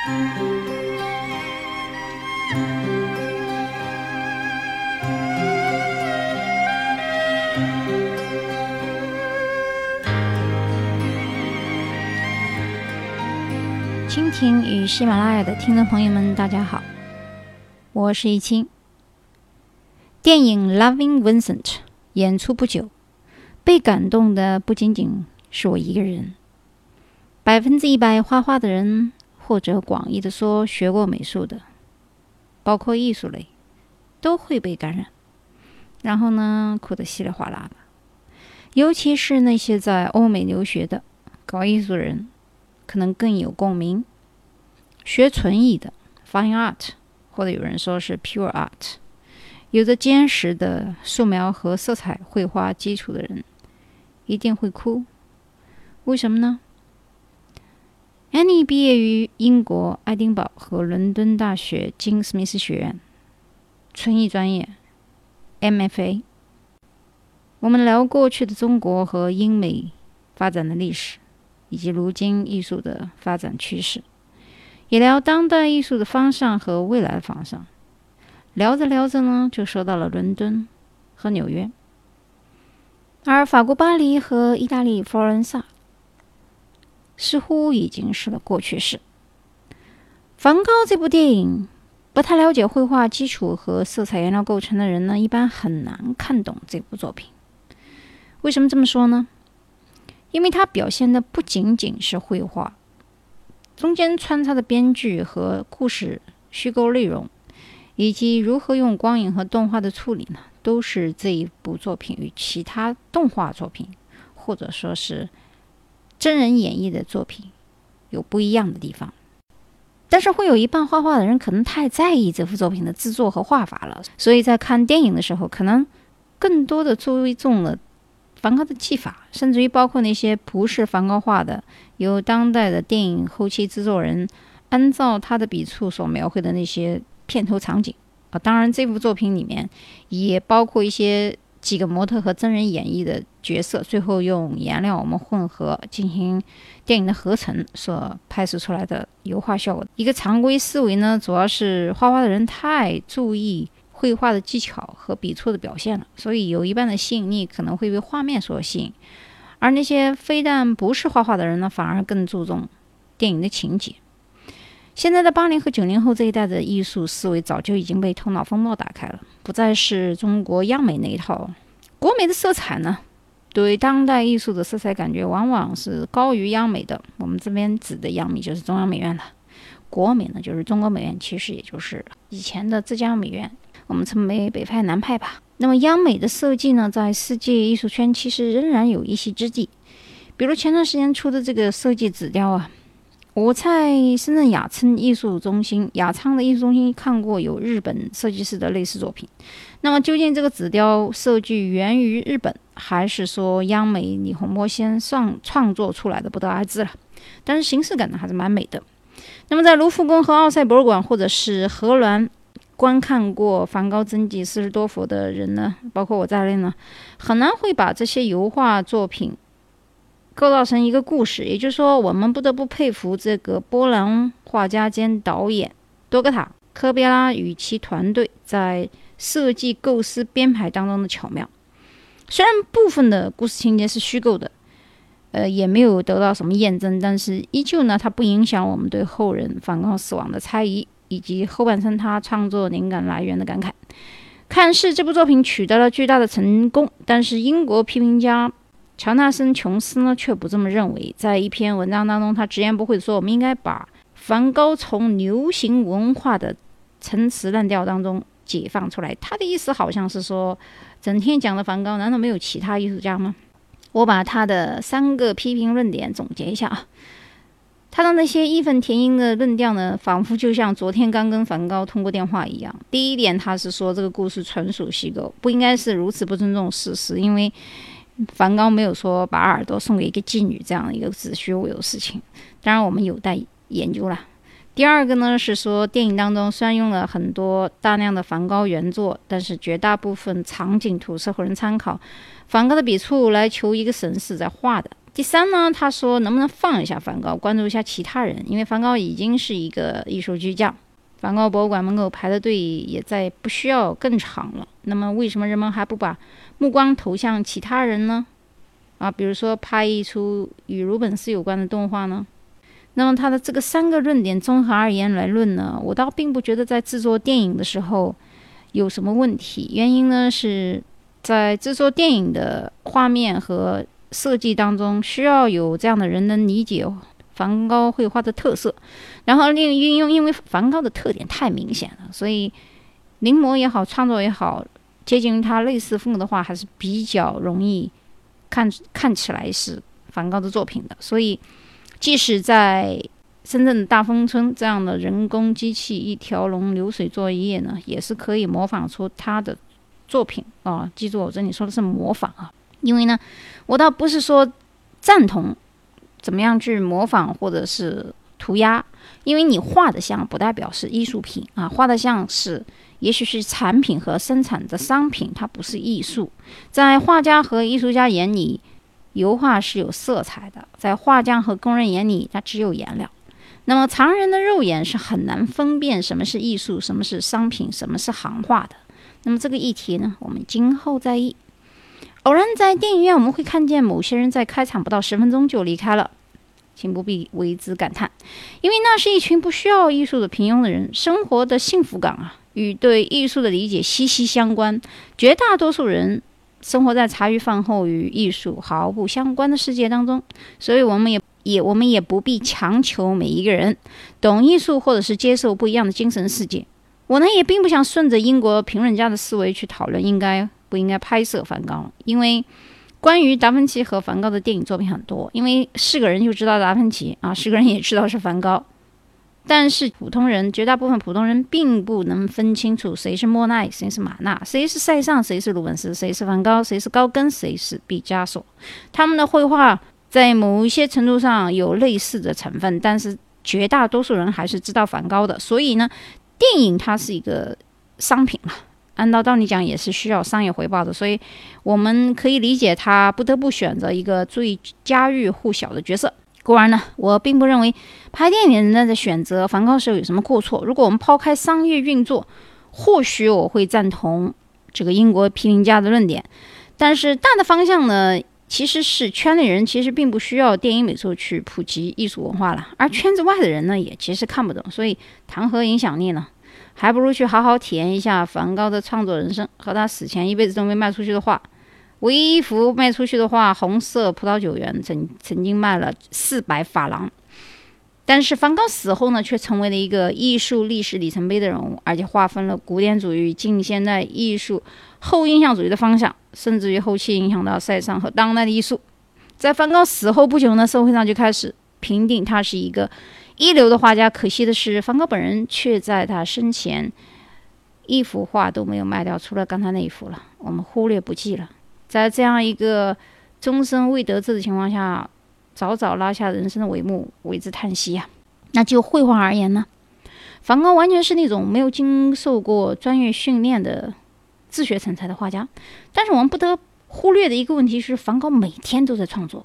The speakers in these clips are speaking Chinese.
蜻蜓与喜马拉雅的听众朋友们，大家好，我是易清。电影《Loving Vincent》演出不久，被感动的不仅仅是我一个人，百分之一百画画的人，或者广义的说学过美术的，包括艺术类，都会被感染，然后呢，哭得稀里哗啦的。尤其是那些在欧美留学的搞艺术人。可能更有共鸣。学纯艺的 （fine art） 或者有人说是 pure art，有着坚实的素描和色彩绘画基础的人，一定会哭。为什么呢？Annie 毕业于英国爱丁堡和伦敦大学金斯密斯学院，纯艺专业 （MFA）。我们聊过去的中国和英美发展的历史。以及如今艺术的发展趋势，也聊当代艺术的方向和未来的方向。聊着聊着呢，就说到了伦敦和纽约，而法国巴黎和意大利佛罗伦萨似乎已经是了过去式。梵高这部电影，不太了解绘画基础和色彩颜料构成的人呢，一般很难看懂这部作品。为什么这么说呢？因为它表现的不仅仅是绘画，中间穿插的编剧和故事虚构内容，以及如何用光影和动画的处理呢，都是这一部作品与其他动画作品或者说是真人演绎的作品有不一样的地方。但是会有一半画画的人可能太在意这幅作品的制作和画法了，所以在看电影的时候，可能更多的注重了。梵高的技法，甚至于包括那些不是梵高画的，由当代的电影后期制作人按照他的笔触所描绘的那些片头场景啊，当然这幅作品里面也包括一些几个模特和真人演绎的角色，最后用颜料我们混合进行电影的合成所拍摄出来的油画效果。一个常规思维呢，主要是画画的人太注意。绘画的技巧和笔触的表现了，所以有一半的吸引力可能会被画面所吸引，而那些非但不是画画的人呢，反而更注重电影的情节。现在的八零和九零后这一代的艺术思维早就已经被头脑风暴打开了，不再是中国央美那一套。国美的色彩呢，对当代艺术的色彩感觉往往是高于央美的。我们这边指的央美就是中央美院了，国美呢就是中国美院，其实也就是以前的浙江美院。我们称为北派南派吧。那么央美的设计呢，在世界艺术圈其实仍然有一席之地。比如前段时间出的这个设计纸雕啊，我在深圳雅昌艺术中心、雅昌的艺术中心看过有日本设计师的类似作品。那么究竟这个纸雕设计源于日本，还是说央美李洪波先创创作出来的，不得而知了。但是形式感呢，还是蛮美的。那么在卢浮宫和奥赛博物馆，或者是荷兰。观看过梵高真迹四十多幅的人呢，包括我在内呢，很难会把这些油画作品构造成一个故事。也就是说，我们不得不佩服这个波兰画家兼导演多格塔·科别拉与其团队在设计构思编排当中的巧妙。虽然部分的故事情节是虚构的，呃，也没有得到什么验证，但是依旧呢，它不影响我们对后人反抗死亡的猜疑。以及后半生他创作灵感来源的感慨，看似这部作品取得了巨大的成功，但是英国批评家乔纳森·琼斯呢却不这么认为。在一篇文章当中，他直言不讳地说：“我们应该把梵高从流行文化的陈词滥调当中解放出来。”他的意思好像是说，整天讲的梵高，难道没有其他艺术家吗？我把他的三个批评论点总结一下啊。他的那些义愤填膺的论调呢，仿佛就像昨天刚跟梵高通过电话一样。第一点，他是说这个故事纯属虚构，不应该是如此不尊重事实，因为梵高没有说把耳朵送给一个妓女这样一个子虚乌有的事情。当然，我们有待研究了。第二个呢，是说电影当中虽然用了很多大量的梵高原作，但是绝大部分场景图是后人参考。梵高的笔触来求一个神似在画的，第三呢，他说能不能放一下梵高，关注一下其他人，因为梵高已经是一个艺术巨匠，梵高博物馆门口排的队也在不需要更长了。那么为什么人们还不把目光投向其他人呢？啊，比如说拍一出与鲁本斯有关的动画呢？那么他的这个三个论点综合而言来论呢，我倒并不觉得在制作电影的时候有什么问题。原因呢是在制作电影的画面和设计当中，需要有这样的人能理解梵高绘画的特色，然后另运用，因为梵高的特点太明显了，所以临摹也好，创作也好，接近于他类似风格的话，还是比较容易看看起来是梵高的作品的，所以。即使在深圳的大丰村这样的人工机器一条龙流水作业呢，也是可以模仿出他的作品啊！记住，我这里说的是模仿啊，因为呢，我倒不是说赞同怎么样去模仿或者是涂鸦，因为你画的像不代表是艺术品啊，画的像是也许是产品和生产的商品，它不是艺术，在画家和艺术家眼里。油画是有色彩的，在画匠和工人眼里，它只有颜料。那么常人的肉眼是很难分辨什么是艺术，什么是商品，什么是行话的。那么这个议题呢，我们今后再议。偶然在电影院，我们会看见某些人在开场不到十分钟就离开了，请不必为之感叹，因为那是一群不需要艺术的平庸的人，生活的幸福感啊，与对艺术的理解息息相关。绝大多数人。生活在茶余饭后与艺术毫不相关的世界当中，所以我们也也我们也不必强求每一个人懂艺术或者是接受不一样的精神世界。我呢也并不想顺着英国评论家的思维去讨论应该不应该拍摄梵高，因为关于达芬奇和梵高的电影作品很多，因为是个人就知道达芬奇啊，是个人也知道是梵高。但是普通人，绝大部分普通人并不能分清楚谁是莫奈，谁是马纳，谁是塞尚，谁是鲁本斯，谁是梵高，谁是高更，谁是毕加索。他们的绘画在某一些程度上有类似的成分，但是绝大多数人还是知道梵高的。所以呢，电影它是一个商品了，按照道理讲也是需要商业回报的。所以我们可以理解他不得不选择一个最家喻户晓的角色。固然呢，我并不认为拍电影人的选择梵高时候有什么过错。如果我们抛开商业运作，或许我会赞同这个英国批评家的论点。但是大的方向呢，其实是圈内人其实并不需要电影美术去普及艺术文化了，而圈子外的人呢，也其实看不懂。所以谈何影响力呢？还不如去好好体验一下梵高的创作人生和他死前一辈子都没卖出去的画。唯一一幅卖出去的画《红色葡萄酒园》曾曾经卖了四百法郎，但是梵高死后呢，却成为了一个艺术历史里程碑的人物，而且划分了古典主义、近现代艺术、后印象主义的方向，甚至于后期影响到塞尚和当代的艺术。在梵高死后不久呢，社会上就开始评定他是一个一流的画家。可惜的是，梵高本人却在他生前一幅画都没有卖掉，除了刚才那一幅了，我们忽略不计了。在这样一个终身未得志的情况下，早早拉下人生的帷幕，为之叹息呀。那就绘画而言呢，梵高完全是那种没有经受过专业训练的自学成才的画家。但是我们不得忽略的一个问题是，梵高每天都在创作。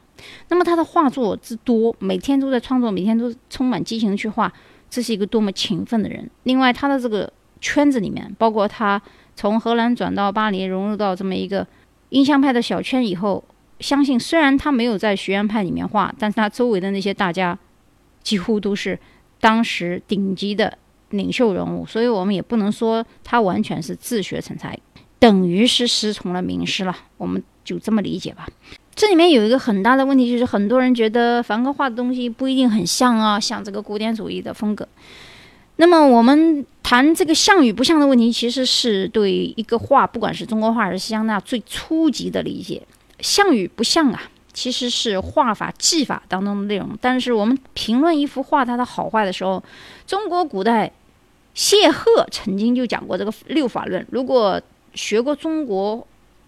那么他的画作之多，每天都在创作，每天都充满激情去画，这是一个多么勤奋的人。另外，他的这个圈子里面，包括他从荷兰转到巴黎，融入到这么一个。印象派的小圈以后，相信虽然他没有在学院派里面画，但是他周围的那些大家几乎都是当时顶级的领袖人物，所以我们也不能说他完全是自学成才，等于是师从了名师了，我们就这么理解吧。这里面有一个很大的问题，就是很多人觉得梵高画的东西不一定很像啊，像这个古典主义的风格。那么我们谈这个像与不像的问题，其实是对一个画，不管是中国画还是西洋画，最初级的理解。像与不像啊，其实是画法技法当中的内容。但是我们评论一幅画它的好坏的时候，中国古代谢赫曾经就讲过这个六法论。如果学过中国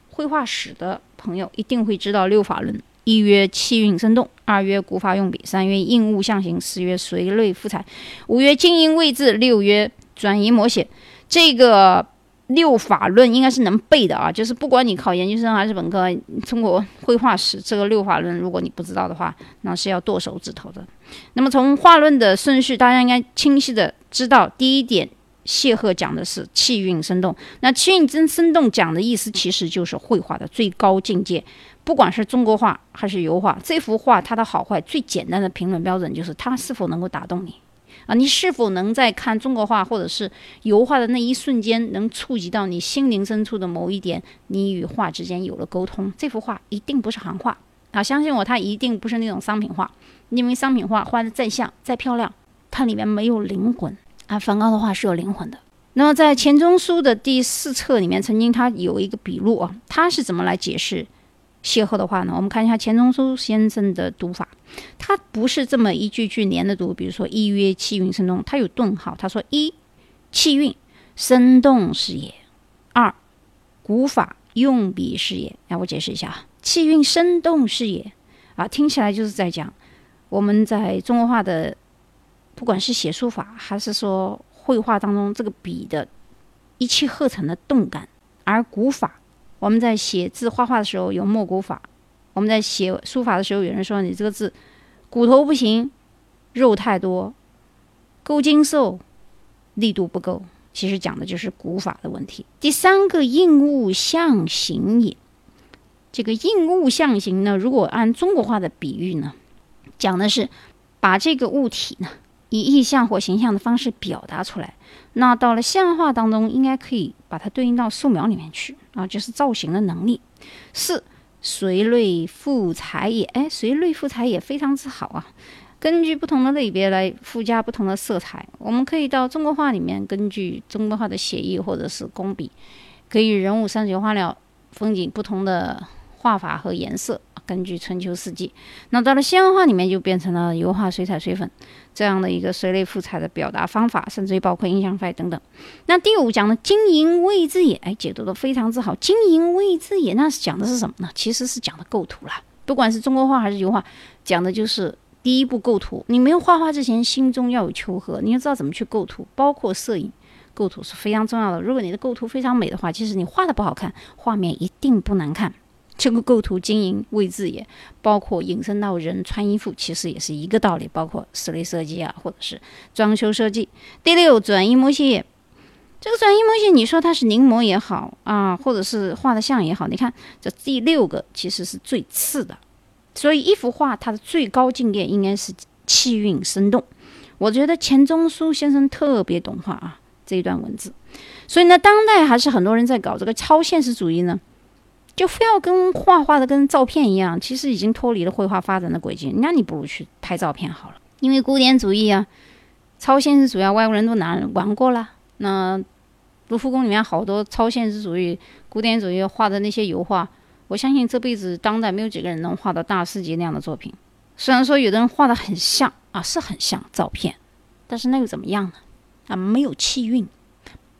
绘画史的朋友，一定会知道六法论。一曰气韵生动，二曰古法用笔，三曰应物象形，四曰随类赋彩，五曰静音位置，六曰转移摹写。这个六法论应该是能背的啊，就是不管你考研究生还是本科，中国绘画史这个六法论，如果你不知道的话，那是要剁手指头的。那么从画论的顺序，大家应该清晰的知道，第一点，谢赫讲的是气韵生动。那气韵真生动讲的意思，其实就是绘画的最高境界。不管是中国画还是油画，这幅画它的好坏，最简单的评论标准就是它是否能够打动你。啊，你是否能在看中国画或者是油画的那一瞬间，能触及到你心灵深处的某一点？你与画之间有了沟通，这幅画一定不是行画啊！相信我，它一定不是那种商品画，因为商品画画的再像再漂亮，它里面没有灵魂啊。梵高的画是有灵魂的。那么在钱钟书的第四册里面，曾经他有一个笔录啊，他是怎么来解释？邂逅的话呢，我们看一下钱钟书先生的读法，他不是这么一句句连着读，比如说一曰气韵生动，他有顿号，他说一气韵生动是也，二古法用笔是也。来，我解释一下啊，气韵生动是也啊，听起来就是在讲我们在中国画的，不管是写书法还是说绘画当中，这个笔的一气呵成的动感，而古法。我们在写字画画的时候有墨骨法，我们在写书法的时候，有人说你这个字骨头不行，肉太多，勾筋瘦，力度不够。其实讲的就是古法的问题。第三个应物象形也，这个应物象形呢，如果按中国画的比喻呢，讲的是把这个物体呢以意象或形象的方式表达出来。那到了象画当中，应该可以把它对应到素描里面去啊，就是造型的能力。四随类赋彩也，哎，随类赋彩也非常之好啊。根据不同的类别来附加不同的色彩，我们可以到中国画里面，根据中国画的写意或者是工笔，可以人物、山水、花鸟、风景不同的画法和颜色。根据春秋四季，那到了西洋画里面就变成了油画、水彩、水粉这样的一个水类赋彩的表达方法，甚至于包括印象派等等。那第五讲的经营位置也，哎，解读的非常之好。经营位置也，那是讲的是什么呢？其实是讲的构图了。不管是中国画还是油画，讲的就是第一步构图。你没有画画之前，心中要有求和，你要知道怎么去构图，包括摄影构图是非常重要的。如果你的构图非常美的话，其实你画的不好看，画面一定不难看。这个构图经营位置也包括引申到人穿衣服，其实也是一个道理。包括室内设计啊，或者是装修设计。第六，转移模型，这个转移模型，你说它是临摹也好啊，或者是画的像也好，你看这第六个其实是最次的。所以一幅画它的最高境界应该是气韵生动。我觉得钱钟书先生特别懂画啊这一段文字。所以呢，当代还是很多人在搞这个超现实主义呢。就非要跟画画的跟照片一样，其实已经脱离了绘画发展的轨迹。那你不如去拍照片好了。因为古典主义啊、超现实主义啊，外国人都拿玩过了。那卢浮宫里面好多超现实主义、古典主义画的那些油画，我相信这辈子当代没有几个人能画到大师级那样的作品。虽然说有的人画的很像啊，是很像照片，但是那又怎么样呢？啊，没有气韵，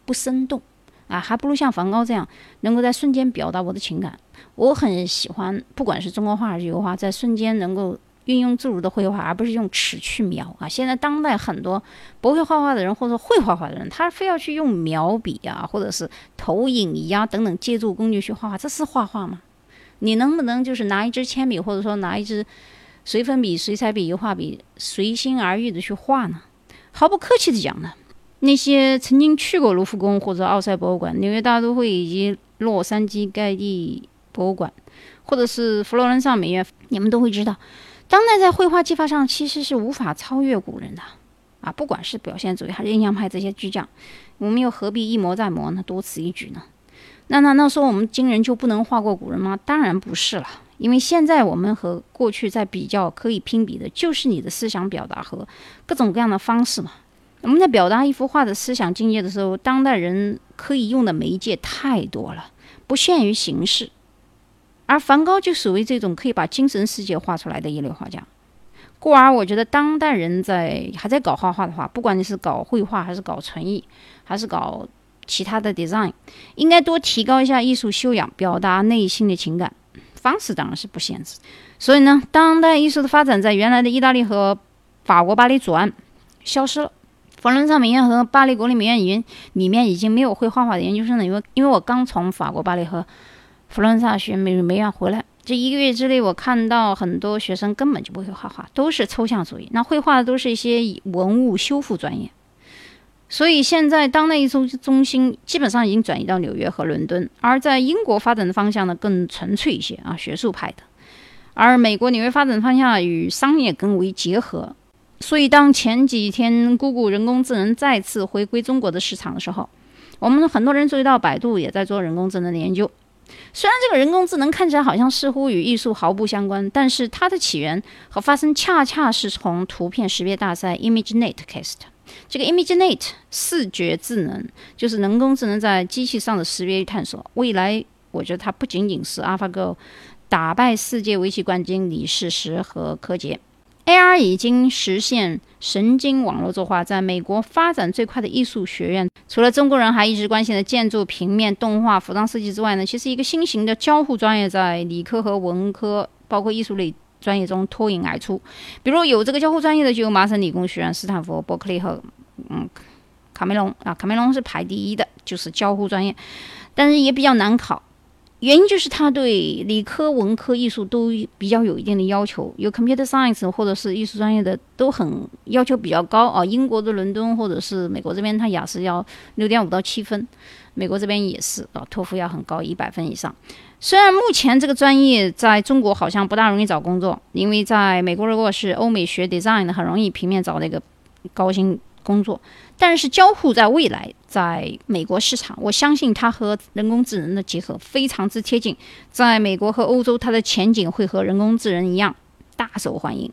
不生动。啊，还不如像梵高这样，能够在瞬间表达我的情感。我很喜欢，不管是中国画还是油画，在瞬间能够运用自如的绘画，而不是用尺去描啊。现在当代很多不会画画的人，或者会画画的人，他非要去用描笔啊，或者是投影仪啊等等借助工具去画画，这是画画吗？你能不能就是拿一支铅笔，或者说拿一支水粉笔、水彩笔、油画笔，随心而欲的去画呢？毫不客气的讲呢。那些曾经去过卢浮宫或者奥赛博物馆、纽约大都会以及洛杉矶盖蒂博物馆，或者是佛罗伦萨美院，你们都会知道，当代在绘画技法上其实是无法超越古人的啊！不管是表现主义还是印象派这些巨匠，我们又何必一磨再磨呢？多此一举呢？那难道说我们今人就不能画过古人吗？当然不是了，因为现在我们和过去在比较，可以拼比的就是你的思想表达和各种各样的方式嘛。我们在表达一幅画的思想境界的时候，当代人可以用的媒介太多了，不限于形式。而梵高就属于这种可以把精神世界画出来的一类画家。故而，我觉得当代人在还在搞画画的话，不管你是搞绘画，还是搞纯艺，还是搞其他的 design，应该多提高一下艺术修养，表达内心的情感方式当然是不限制。所以呢，当代艺术的发展在原来的意大利和法国巴黎左岸消失了。佛罗伦萨美院和巴黎国立美院已经里面已经没有会画画的研究生了，因为因为我刚从法国巴黎和佛罗伦萨学美美院回来，这一个月之内，我看到很多学生根本就不会画画，都是抽象主义。那绘画的都是一些文物修复专业。所以现在当代艺术中心基本上已经转移到纽约和伦敦，而在英国发展的方向呢更纯粹一些啊，学术派的。而美国纽约发展方向与商业更为结合。所以当前几天 Google 人工智能再次回归中国的市场的时候，我们很多人注意到百度也在做人工智能的研究。虽然这个人工智能看起来好像似乎与艺术毫不相关，但是它的起源和发生恰恰是从图片识别大赛 ImageNet 开始的。这个 ImageNet 视觉智能就是人工智能在机器上的识别与探索。未来，我觉得它不仅仅是 AlphaGo 打败世界围棋冠军李世石和柯洁。AR 已经实现神经网络作画，在美国发展最快的艺术学院，除了中国人还一直关心的建筑、平面、动画、服装设计之外呢，其实一个新型的交互专业在理科和文科，包括艺术类专业中脱颖而出。比如有这个交互专业的，就有麻省理工学院、斯坦福、伯克利和嗯卡梅隆啊，卡梅隆是排第一的，就是交互专业，但是也比较难考。原因就是他对理科、文科、艺术都比较有一定的要求，有 computer science 或者是艺术专业的都很要求比较高啊。英国的伦敦或者是美国这边，他雅思要六点五到七分，美国这边也是啊，托福要很高，一百分以上。虽然目前这个专业在中国好像不大容易找工作，因为在美国如果是欧美学 design 的，很容易平面找那个高薪工作。但是交互在未来，在美国市场，我相信它和人工智能的结合非常之贴近。在美国和欧洲，它的前景会和人工智能一样大受欢迎。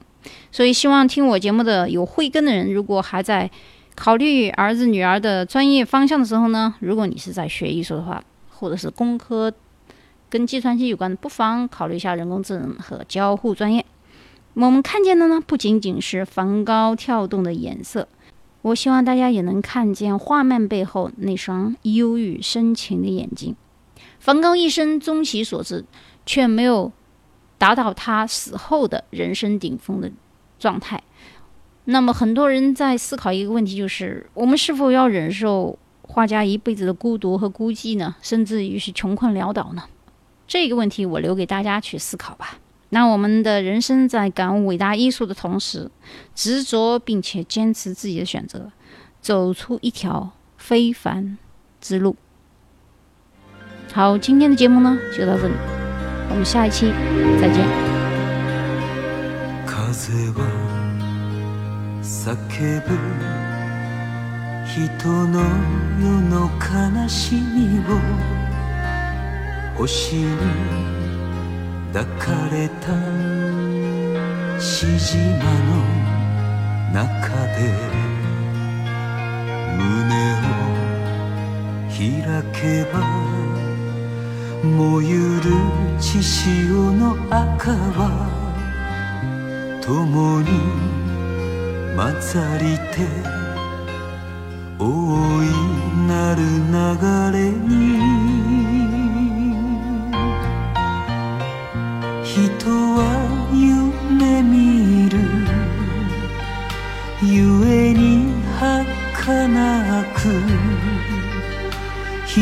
所以，希望听我节目的有慧根的人，如果还在考虑儿子女儿的专业方向的时候呢，如果你是在学艺术的话，或者是工科跟计算机有关的，不妨考虑一下人工智能和交互专业。我们看见的呢，不仅仅是梵高跳动的颜色。我希望大家也能看见画面背后那双忧郁深情的眼睛。梵高一生终其所至，却没有达到他死后的人生顶峰的状态。那么，很多人在思考一个问题，就是我们是否要忍受画家一辈子的孤独和孤寂呢？甚至于是穷困潦倒呢？这个问题，我留给大家去思考吧。那我们的人生在感悟伟大艺术的同时，执着并且坚持自己的选择，走出一条非凡之路。好，今天的节目呢就到这里，我们下一期再见。抱かれたしじまの中で胸を開けば燃ゆる血潮の赤は共に混ざりて大いなる流れにとは夢見る。ゆえに儚く人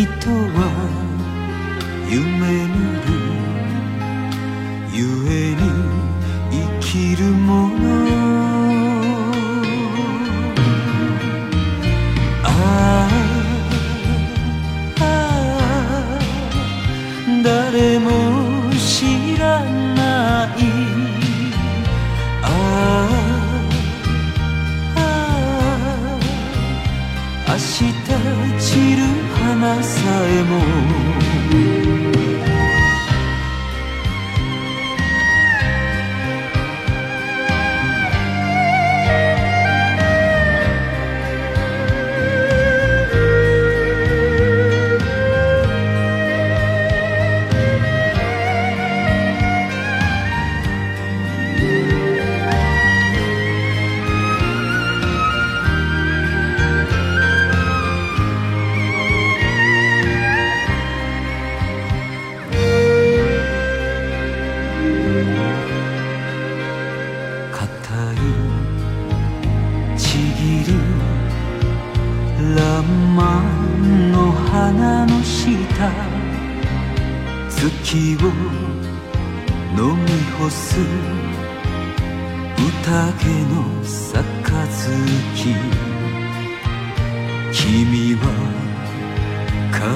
帰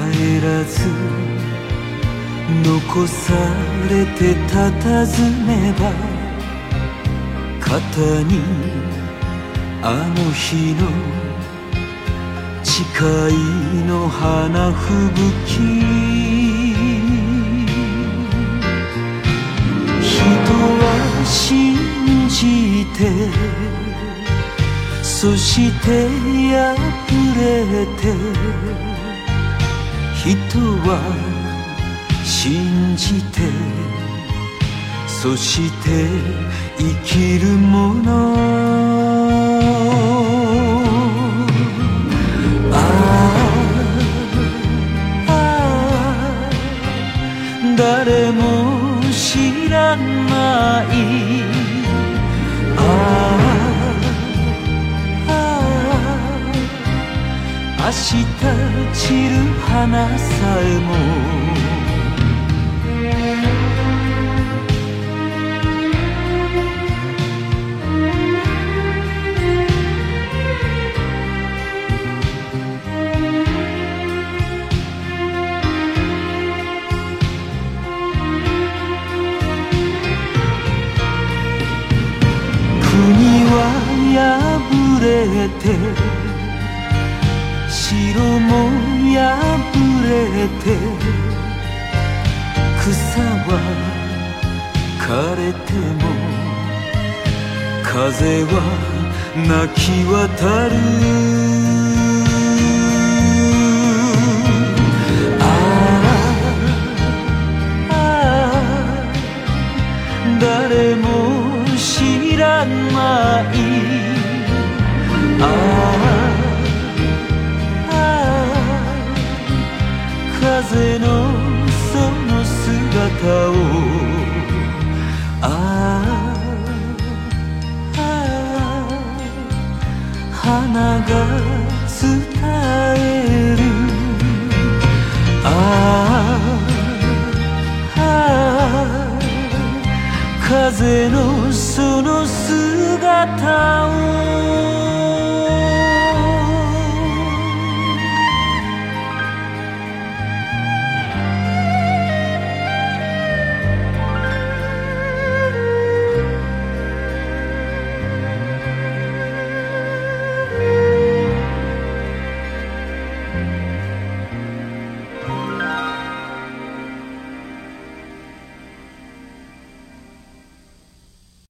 らず残されて佇めば肩にあの日の誓いの花吹雪。人は信じてそして破れて人は信じてそして生きるもの。ああああ誰も知らない。明日散る花さえも。国は破れて城も破れて草は枯れても風は泣き渡る。ああああ誰も知らない。ああ風のその姿を。ああああ花が伝える。ああああ風のその姿を。